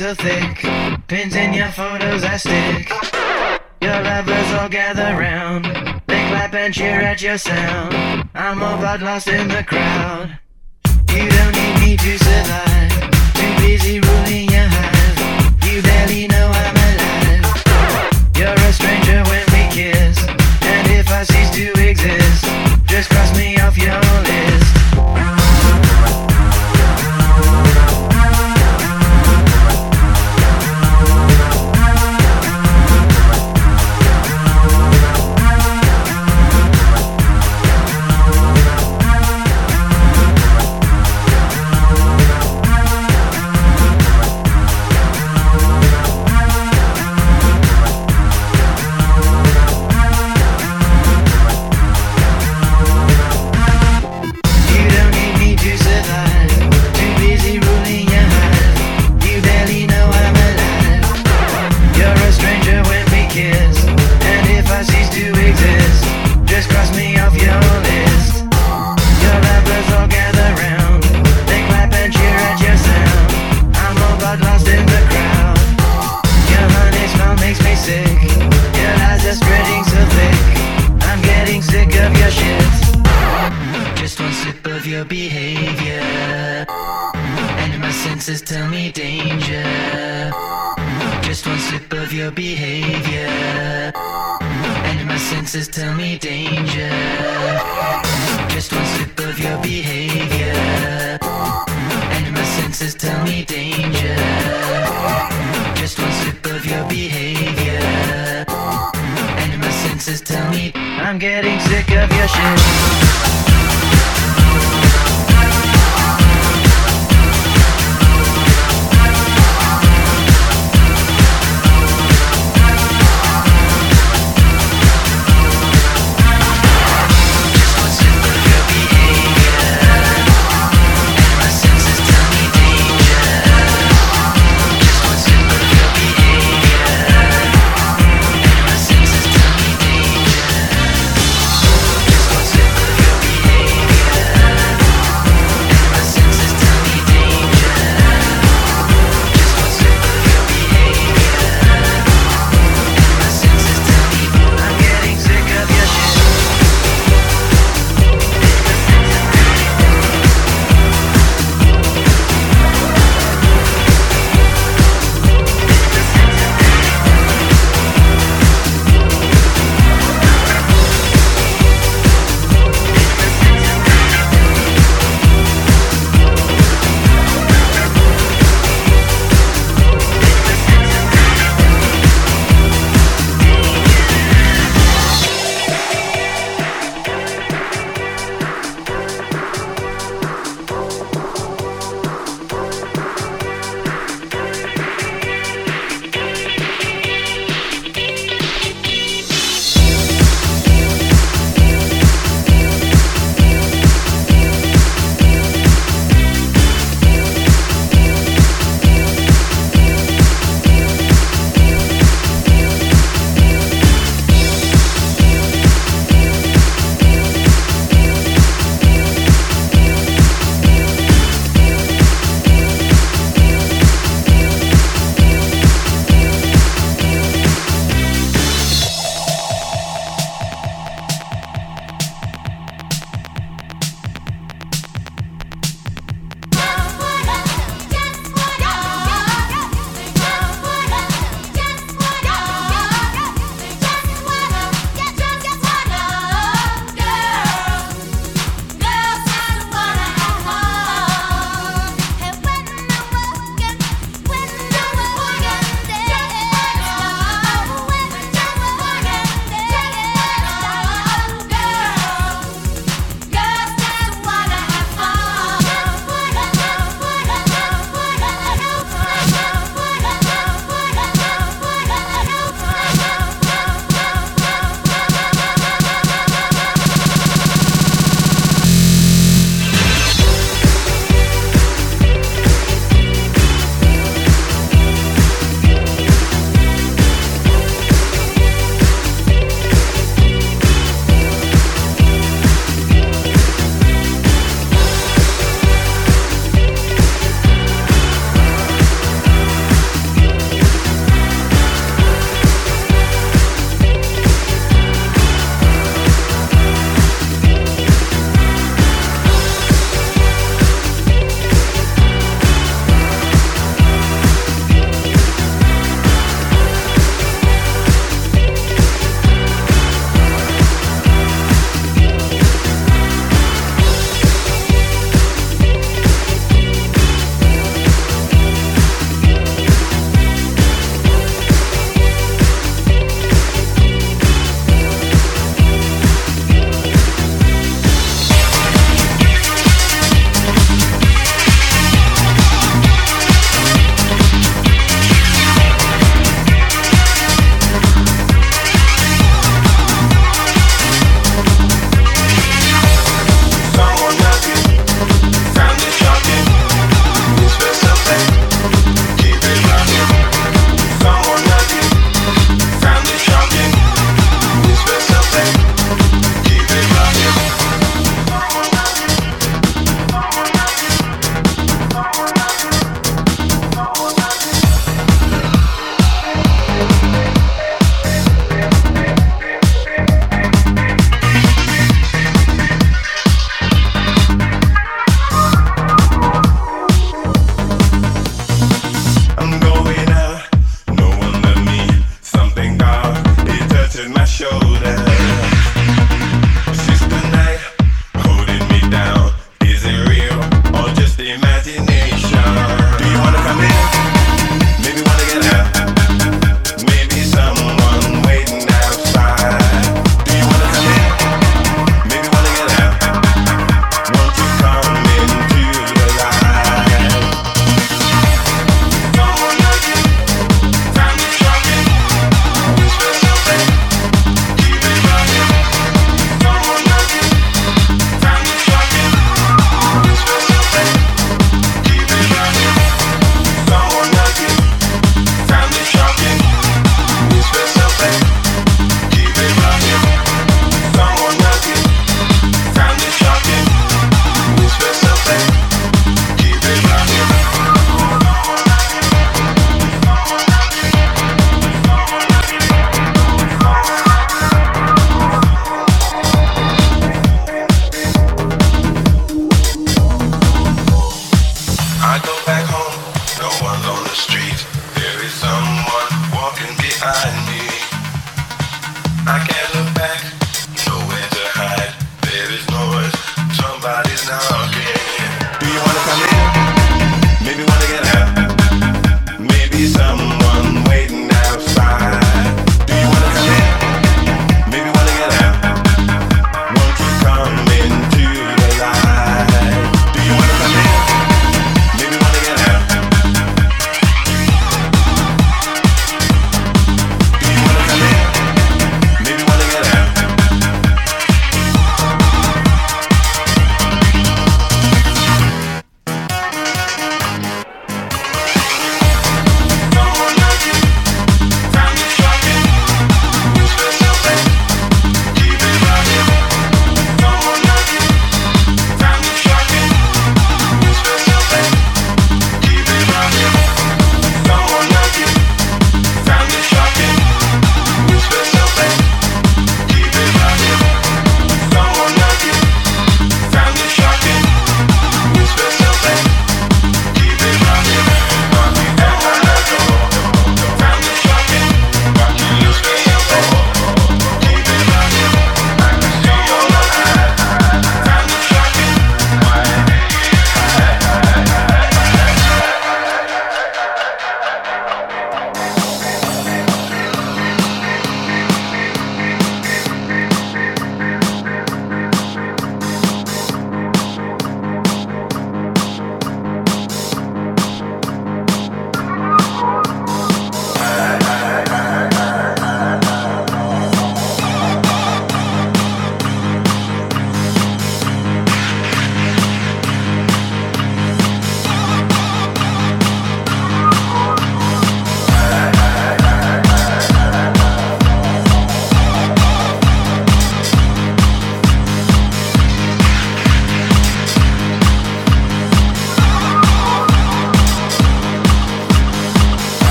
are spreading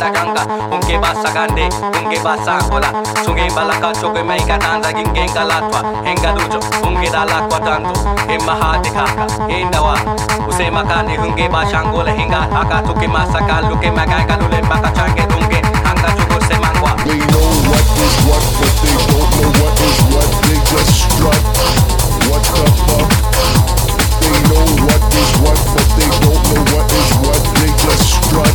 ganga ungebasa gande ungebasa angola sungebala kachoke maika tanza gingengalatwa engaducho ungedala kwatanto emahatikaka endawa usemakane ungebasa angola henga haka tuke masaka luke maganga lule baka change tunge hanga chuko semangwa they know what is what but they don't know what is what they just strut what the fuck they know what is what but they don't know what is what they just strut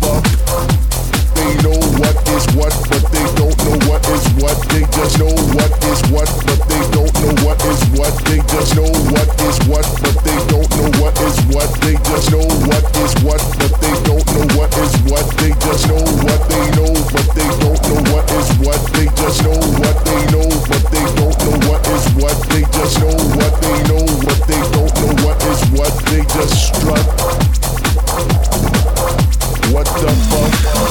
just know what is what, but they don't know what is what. They just know what is what, but they don't know what is what. They just know what is what, but they don't know what is what. They just know what they know, but they don't know what is what. They just know what they know, but they don't know what is what. They just know what they know, but they don't know what is what. They just strut. What the fuck?